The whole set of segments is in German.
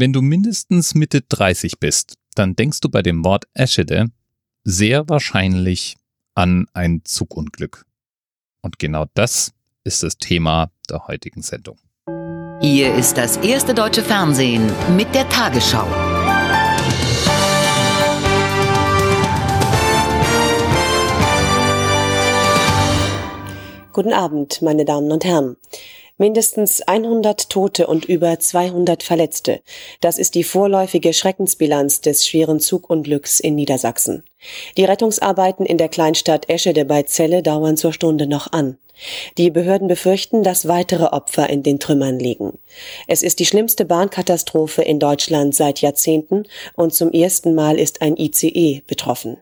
Wenn du mindestens Mitte 30 bist, dann denkst du bei dem Wort Eschede sehr wahrscheinlich an ein Zugunglück. Und genau das ist das Thema der heutigen Sendung. Hier ist das erste deutsche Fernsehen mit der Tagesschau. Guten Abend, meine Damen und Herren. Mindestens 100 Tote und über 200 Verletzte. Das ist die vorläufige Schreckensbilanz des schweren Zugunglücks in Niedersachsen. Die Rettungsarbeiten in der Kleinstadt Eschede bei Celle dauern zur Stunde noch an. Die Behörden befürchten, dass weitere Opfer in den Trümmern liegen. Es ist die schlimmste Bahnkatastrophe in Deutschland seit Jahrzehnten und zum ersten Mal ist ein ICE betroffen.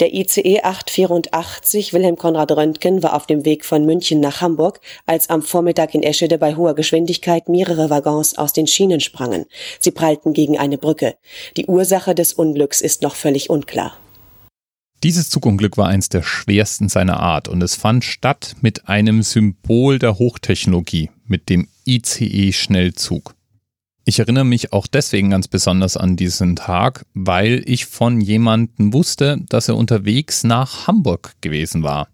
Der ICE 884 Wilhelm Konrad Röntgen war auf dem Weg von München nach Hamburg, als am Vormittag in Eschede bei hoher Geschwindigkeit mehrere Waggons aus den Schienen sprangen. Sie prallten gegen eine Brücke. Die Ursache des Unglücks ist noch völlig unklar. Dieses Zugunglück war eins der schwersten seiner Art und es fand statt mit einem Symbol der Hochtechnologie, mit dem ICE-Schnellzug. Ich erinnere mich auch deswegen ganz besonders an diesen Tag, weil ich von jemandem wusste, dass er unterwegs nach Hamburg gewesen war.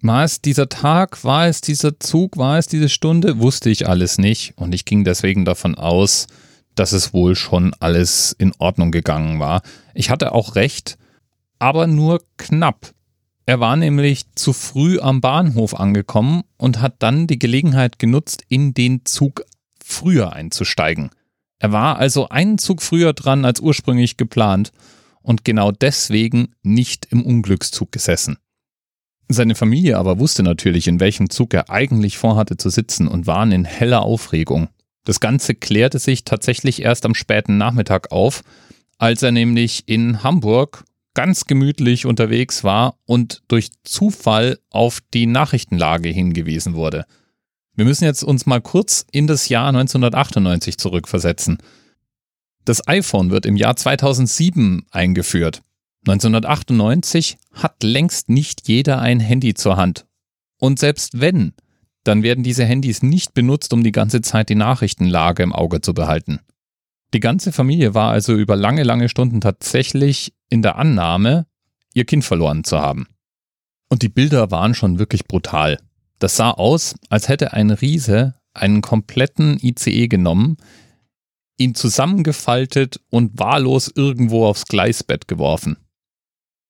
War es dieser Tag, war es dieser Zug, war es diese Stunde, wusste ich alles nicht und ich ging deswegen davon aus, dass es wohl schon alles in Ordnung gegangen war. Ich hatte auch recht, aber nur knapp. Er war nämlich zu früh am Bahnhof angekommen und hat dann die Gelegenheit genutzt, in den Zug früher einzusteigen. Er war also einen Zug früher dran als ursprünglich geplant und genau deswegen nicht im Unglückszug gesessen. Seine Familie aber wusste natürlich, in welchem Zug er eigentlich vorhatte zu sitzen und waren in heller Aufregung. Das Ganze klärte sich tatsächlich erst am späten Nachmittag auf, als er nämlich in Hamburg ganz gemütlich unterwegs war und durch Zufall auf die Nachrichtenlage hingewiesen wurde. Wir müssen jetzt uns mal kurz in das Jahr 1998 zurückversetzen. Das iPhone wird im Jahr 2007 eingeführt. 1998 hat längst nicht jeder ein Handy zur Hand. Und selbst wenn, dann werden diese Handys nicht benutzt, um die ganze Zeit die Nachrichtenlage im Auge zu behalten. Die ganze Familie war also über lange, lange Stunden tatsächlich in der Annahme, ihr Kind verloren zu haben. Und die Bilder waren schon wirklich brutal. Das sah aus, als hätte ein Riese einen kompletten ICE genommen, ihn zusammengefaltet und wahllos irgendwo aufs Gleisbett geworfen.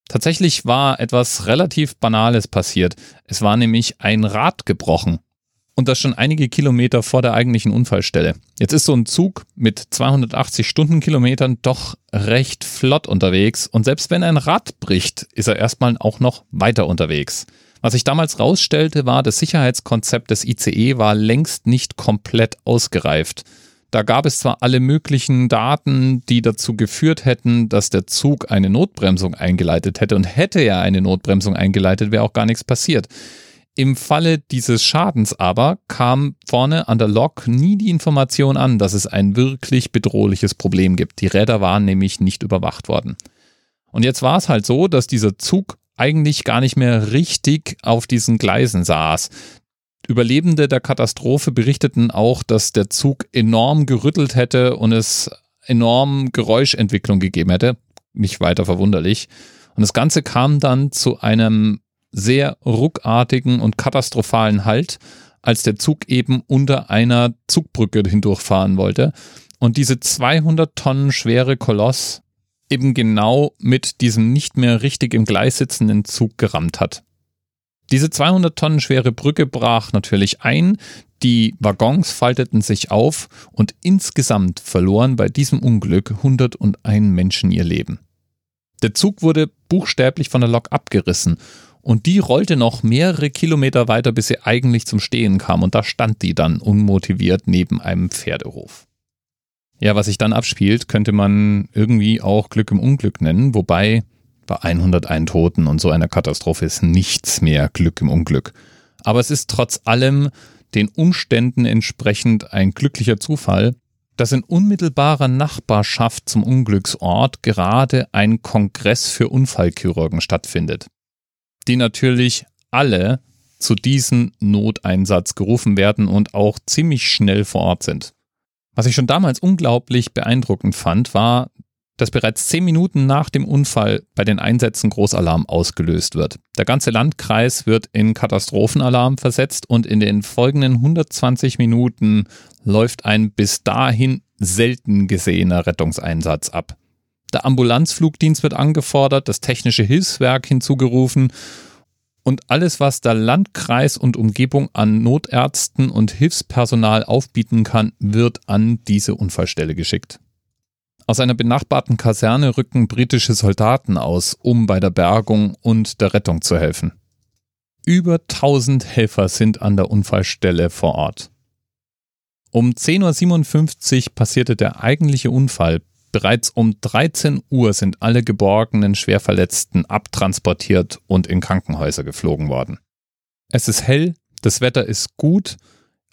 Tatsächlich war etwas relativ Banales passiert. Es war nämlich ein Rad gebrochen. Und das schon einige Kilometer vor der eigentlichen Unfallstelle. Jetzt ist so ein Zug mit 280 Stundenkilometern doch recht flott unterwegs. Und selbst wenn ein Rad bricht, ist er erstmal auch noch weiter unterwegs. Was sich damals rausstellte, war, das Sicherheitskonzept des ICE war längst nicht komplett ausgereift. Da gab es zwar alle möglichen Daten, die dazu geführt hätten, dass der Zug eine Notbremsung eingeleitet hätte und hätte er eine Notbremsung eingeleitet, wäre auch gar nichts passiert. Im Falle dieses Schadens aber kam vorne an der Lok nie die Information an, dass es ein wirklich bedrohliches Problem gibt. Die Räder waren nämlich nicht überwacht worden. Und jetzt war es halt so, dass dieser Zug eigentlich gar nicht mehr richtig auf diesen Gleisen saß. Überlebende der Katastrophe berichteten auch, dass der Zug enorm gerüttelt hätte und es enorm Geräuschentwicklung gegeben hätte. Nicht weiter verwunderlich. Und das Ganze kam dann zu einem sehr ruckartigen und katastrophalen Halt, als der Zug eben unter einer Zugbrücke hindurchfahren wollte. Und diese 200 Tonnen schwere Koloss eben genau mit diesem nicht mehr richtig im Gleis sitzenden Zug gerammt hat. Diese 200 Tonnen schwere Brücke brach natürlich ein, die Waggons falteten sich auf und insgesamt verloren bei diesem Unglück 101 Menschen ihr Leben. Der Zug wurde buchstäblich von der Lok abgerissen und die rollte noch mehrere Kilometer weiter, bis sie eigentlich zum Stehen kam und da stand die dann unmotiviert neben einem Pferdehof. Ja, was sich dann abspielt, könnte man irgendwie auch Glück im Unglück nennen, wobei bei 101 Toten und so einer Katastrophe ist nichts mehr Glück im Unglück. Aber es ist trotz allem den Umständen entsprechend ein glücklicher Zufall, dass in unmittelbarer Nachbarschaft zum Unglücksort gerade ein Kongress für Unfallchirurgen stattfindet, die natürlich alle zu diesem Noteinsatz gerufen werden und auch ziemlich schnell vor Ort sind. Was ich schon damals unglaublich beeindruckend fand, war, dass bereits zehn Minuten nach dem Unfall bei den Einsätzen Großalarm ausgelöst wird. Der ganze Landkreis wird in Katastrophenalarm versetzt und in den folgenden 120 Minuten läuft ein bis dahin selten gesehener Rettungseinsatz ab. Der Ambulanzflugdienst wird angefordert, das technische Hilfswerk hinzugerufen und alles, was der Landkreis und Umgebung an Notärzten und Hilfspersonal aufbieten kann, wird an diese Unfallstelle geschickt. Aus einer benachbarten Kaserne rücken britische Soldaten aus, um bei der Bergung und der Rettung zu helfen. Über 1000 Helfer sind an der Unfallstelle vor Ort. Um 10.57 Uhr passierte der eigentliche Unfall. Bereits um 13 Uhr sind alle geborgenen Schwerverletzten abtransportiert und in Krankenhäuser geflogen worden. Es ist hell, das Wetter ist gut,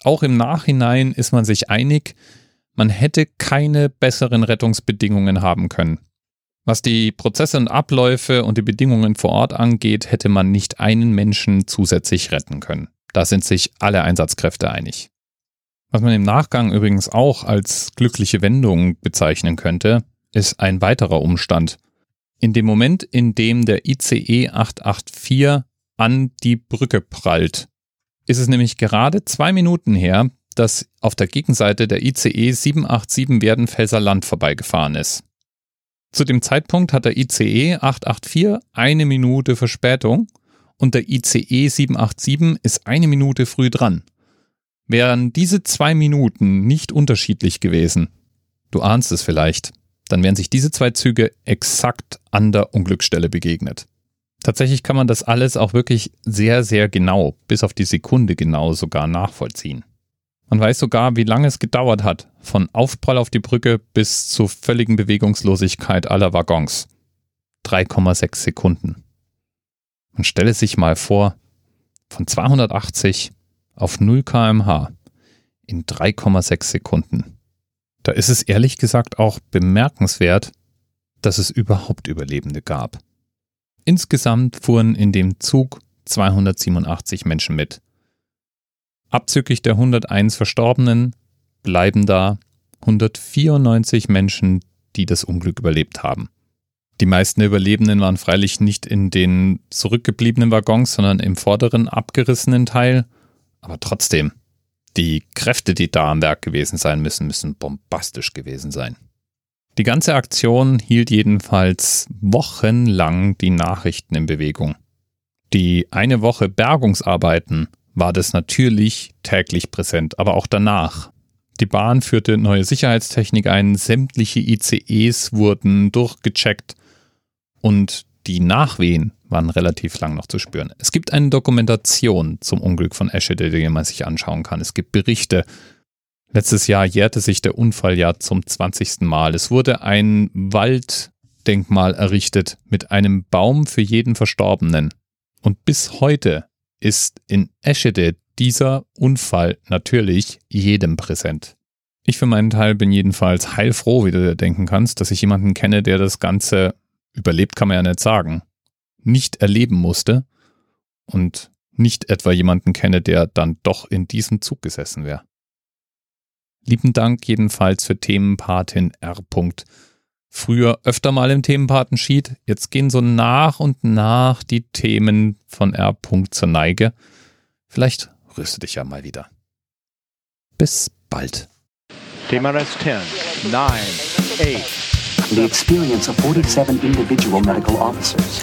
auch im Nachhinein ist man sich einig, man hätte keine besseren Rettungsbedingungen haben können. Was die Prozesse und Abläufe und die Bedingungen vor Ort angeht, hätte man nicht einen Menschen zusätzlich retten können. Da sind sich alle Einsatzkräfte einig. Was man im Nachgang übrigens auch als glückliche Wendung bezeichnen könnte, ist ein weiterer Umstand. In dem Moment, in dem der ICE 884 an die Brücke prallt, ist es nämlich gerade zwei Minuten her, dass auf der Gegenseite der ICE 787 Werdenfelser Land vorbeigefahren ist. Zu dem Zeitpunkt hat der ICE 884 eine Minute Verspätung und der ICE 787 ist eine Minute früh dran. Wären diese zwei Minuten nicht unterschiedlich gewesen, du ahnst es vielleicht, dann wären sich diese zwei Züge exakt an der Unglücksstelle begegnet. Tatsächlich kann man das alles auch wirklich sehr, sehr genau, bis auf die Sekunde genau sogar nachvollziehen. Man weiß sogar, wie lange es gedauert hat, von Aufprall auf die Brücke bis zur völligen Bewegungslosigkeit aller Waggons. 3,6 Sekunden. Man stelle sich mal vor, von 280 auf 0 kmh in 3,6 Sekunden. Da ist es ehrlich gesagt auch bemerkenswert, dass es überhaupt Überlebende gab. Insgesamt fuhren in dem Zug 287 Menschen mit. Abzüglich der 101 Verstorbenen bleiben da 194 Menschen, die das Unglück überlebt haben. Die meisten Überlebenden waren freilich nicht in den zurückgebliebenen Waggons, sondern im vorderen abgerissenen Teil. Aber trotzdem, die Kräfte, die da am Werk gewesen sein müssen, müssen bombastisch gewesen sein. Die ganze Aktion hielt jedenfalls wochenlang die Nachrichten in Bewegung. Die eine Woche Bergungsarbeiten war das natürlich täglich präsent, aber auch danach. Die Bahn führte neue Sicherheitstechnik ein, sämtliche ICEs wurden durchgecheckt und die Nachwehen waren relativ lang noch zu spüren. Es gibt eine Dokumentation zum Unglück von Eschede, die man sich anschauen kann. Es gibt Berichte. Letztes Jahr jährte sich der Unfall ja zum 20. Mal. Es wurde ein Walddenkmal errichtet mit einem Baum für jeden Verstorbenen. Und bis heute ist in Eschede dieser Unfall natürlich jedem präsent. Ich für meinen Teil bin jedenfalls heilfroh, wie du dir denken kannst, dass ich jemanden kenne, der das Ganze überlebt, kann man ja nicht sagen, nicht erleben musste und nicht etwa jemanden kenne, der dann doch in diesem Zug gesessen wäre. Lieben Dank jedenfalls für Themenpatin R früher öfter mal im Themenpatensheet. Jetzt gehen so nach und nach die Themen von R. zur Neige. Vielleicht rührst du dich ja mal wieder. Bis bald. Thema Rest 10, 9, 8. The experience of 47 individual medical officers.